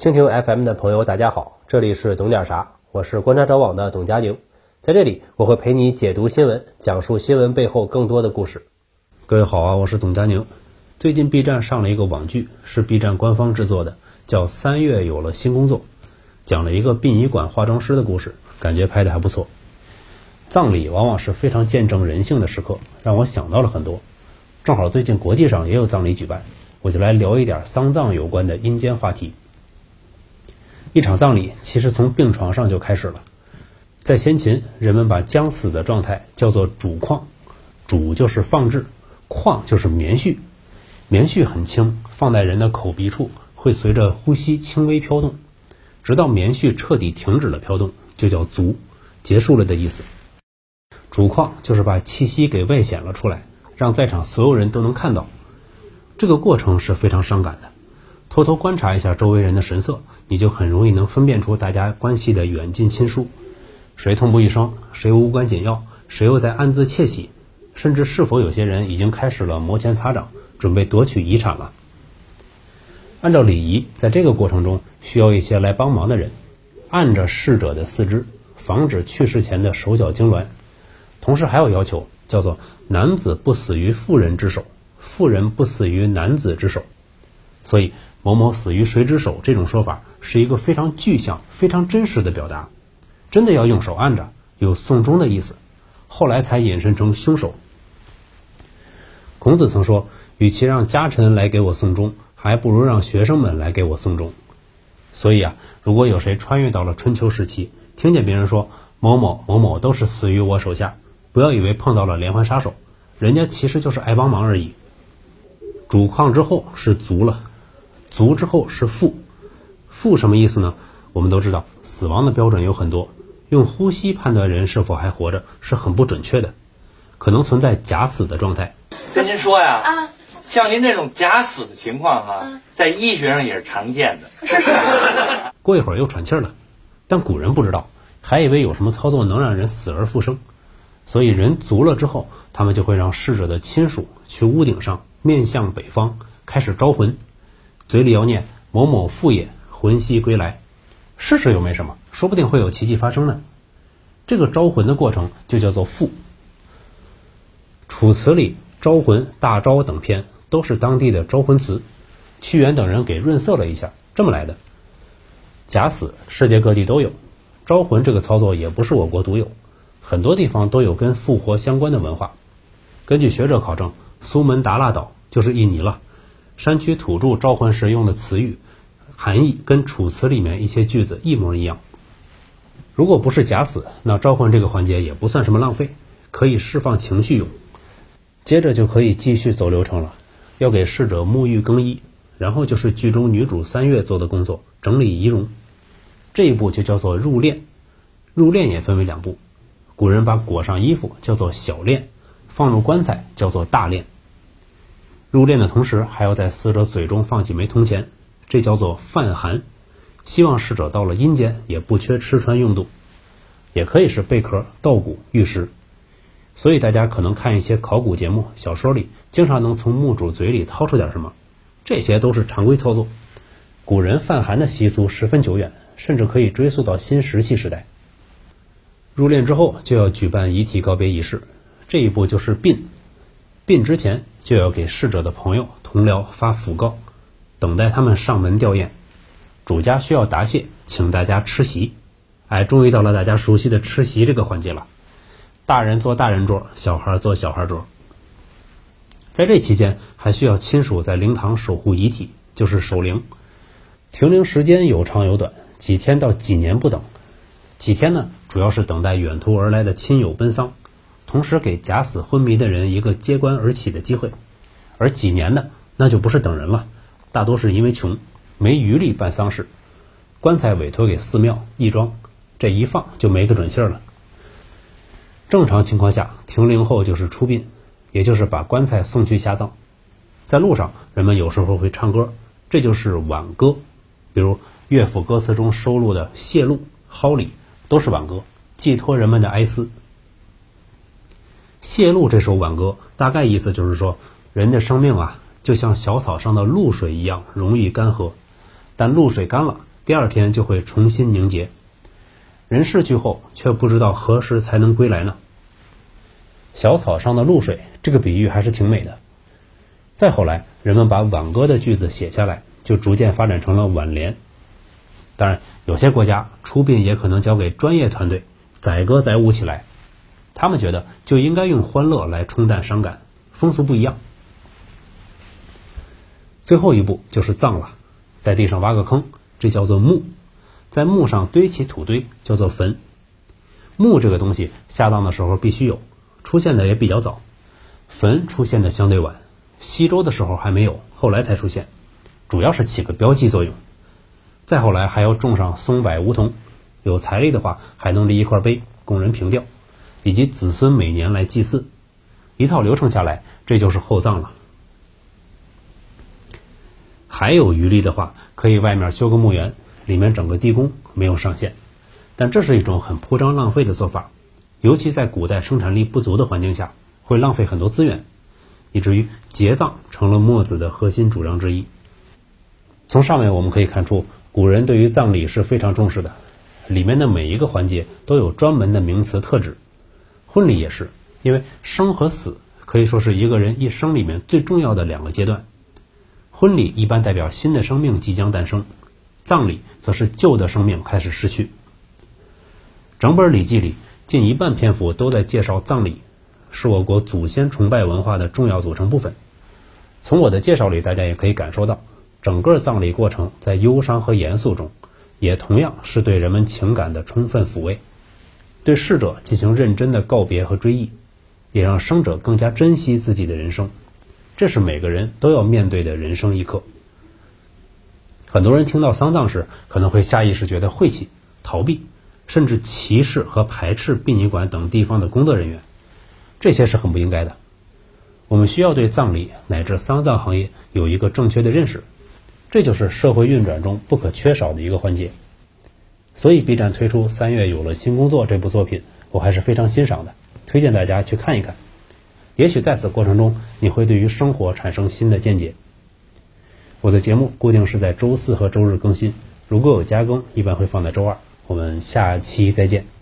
蜻蜓 FM 的朋友，大家好，这里是懂点啥，我是观察者网的董佳宁，在这里我会陪你解读新闻，讲述新闻背后更多的故事。各位好啊，我是董佳宁。最近 B 站上了一个网剧，是 B 站官方制作的，叫《三月有了新工作》，讲了一个殡仪馆化妆师的故事，感觉拍的还不错。葬礼往往是非常见证人性的时刻，让我想到了很多。正好最近国际上也有葬礼举办，我就来聊一点丧葬有关的阴间话题。一场葬礼其实从病床上就开始了。在先秦，人们把将死的状态叫做主况，主就是放置，况就是棉絮。棉絮很轻，放在人的口鼻处，会随着呼吸轻微飘动，直到棉絮彻底停止了飘动，就叫足，结束了的意思。主况就是把气息给外显了出来，让在场所有人都能看到。这个过程是非常伤感的。偷偷观察一下周围人的神色，你就很容易能分辨出大家关系的远近亲疏，谁痛不欲生，谁无关紧要，谁又在暗自窃喜，甚至是否有些人已经开始了摩拳擦掌，准备夺取遗产了。按照礼仪，在这个过程中需要一些来帮忙的人，按着逝者的四肢，防止去世前的手脚痉挛。同时还有要求，叫做男子不死于妇人之手，妇人不死于男子之手。所以。某某死于谁之手？这种说法是一个非常具象、非常真实的表达，真的要用手按着，有送终的意思。后来才引申成凶手。孔子曾说：“与其让家臣来给我送终，还不如让学生们来给我送终。”所以啊，如果有谁穿越到了春秋时期，听见别人说某某某某都是死于我手下，不要以为碰到了连环杀手，人家其实就是爱帮忙而已。主况之后是足了。足之后是腹，腹什么意思呢？我们都知道，死亡的标准有很多，用呼吸判断人是否还活着是很不准确的，可能存在假死的状态。跟您说呀，啊，像您这种假死的情况哈，在医学上也是常见的。是是。过一会儿又喘气儿了，但古人不知道，还以为有什么操作能让人死而复生，所以人足了之后，他们就会让逝者的亲属去屋顶上，面向北方，开始招魂。嘴里要念某某父也，魂兮归来，试试又没什么，说不定会有奇迹发生呢。这个招魂的过程就叫做复。楚辞里招魂、大招等篇都是当地的招魂词，屈原等人给润色了一下，这么来的。假死世界各地都有，招魂这个操作也不是我国独有，很多地方都有跟复活相关的文化。根据学者考证，苏门答腊岛就是印尼了。山区土著召唤时用的词语，含义跟《楚辞》里面一些句子一模一样。如果不是假死，那召唤这个环节也不算什么浪费，可以释放情绪用。接着就可以继续走流程了，要给逝者沐浴更衣，然后就是剧中女主三月做的工作，整理仪容。这一步就叫做入殓。入殓也分为两步，古人把裹上衣服叫做小殓，放入棺材叫做大殓。入殓的同时，还要在死者嘴中放几枚铜钱，这叫做饭寒，希望逝者到了阴间也不缺吃穿用度，也可以是贝壳、稻谷、玉石。所以大家可能看一些考古节目、小说里，经常能从墓主嘴里掏出点什么，这些都是常规操作。古人饭寒的习俗十分久远，甚至可以追溯到新石器时代。入殓之后就要举办遗体告别仪式，这一步就是殡。殡之前。就要给逝者的朋友同僚发讣告，等待他们上门吊唁。主家需要答谢，请大家吃席。哎，终于到了大家熟悉的吃席这个环节了。大人坐大人桌，小孩坐小孩桌。在这期间，还需要亲属在灵堂守护遗体，就是守灵。停灵时间有长有短，几天到几年不等。几天呢，主要是等待远途而来的亲友奔丧。同时给假死昏迷的人一个揭棺而起的机会，而几年呢那就不是等人了，大多是因为穷没余力办丧事，棺材委托给寺庙义庄，这一放就没个准信儿了。正常情况下，停灵后就是出殡，也就是把棺材送去下葬。在路上，人们有时候会唱歌，这就是挽歌，比如乐府歌词中收录的《谢路》《蒿里》都是挽歌，寄托人们的哀思。谢露这首挽歌，大概意思就是说，人的生命啊，就像小草上的露水一样容易干涸，但露水干了，第二天就会重新凝结。人逝去后，却不知道何时才能归来呢？小草上的露水，这个比喻还是挺美的。再后来，人们把挽歌的句子写下来，就逐渐发展成了挽联。当然，有些国家出殡也可能交给专业团队载歌载舞起来，他们觉得就应该用欢乐来冲淡伤感，风俗不一样。最后一步就是葬了，在地上挖个坑，这叫做墓；在墓上堆起土堆，叫做坟。墓这个东西下葬的时候必须有，出现的也比较早；坟出现的相对晚，西周的时候还没有，后来才出现，主要是起个标记作用。再后来还要种上松柏梧桐，有财力的话还能立一块碑供人凭吊，以及子孙每年来祭祀。一套流程下来，这就是厚葬了。还有余力的话，可以外面修个墓园，里面整个地宫，没有上限。但这是一种很铺张浪费的做法，尤其在古代生产力不足的环境下，会浪费很多资源，以至于结葬成了墨子的核心主张之一。从上面我们可以看出，古人对于葬礼是非常重视的，里面的每一个环节都有专门的名词特质。婚礼也是，因为生和死可以说是一个人一生里面最重要的两个阶段。婚礼一般代表新的生命即将诞生，葬礼则是旧的生命开始失去。整本《礼记》里近一半篇幅都在介绍葬礼，是我国祖先崇拜文化的重要组成部分。从我的介绍里，大家也可以感受到，整个葬礼过程在忧伤和严肃中，也同样是对人们情感的充分抚慰，对逝者进行认真的告别和追忆，也让生者更加珍惜自己的人生。这是每个人都要面对的人生一课。很多人听到丧葬时，可能会下意识觉得晦气、逃避，甚至歧视和排斥殡仪馆等地方的工作人员，这些是很不应该的。我们需要对葬礼乃至丧葬行业有一个正确的认识，这就是社会运转中不可缺少的一个环节。所以，B 站推出《三月有了新工作》这部作品，我还是非常欣赏的，推荐大家去看一看。也许在此过程中，你会对于生活产生新的见解。我的节目固定是在周四和周日更新，如果有加更，一般会放在周二。我们下期再见。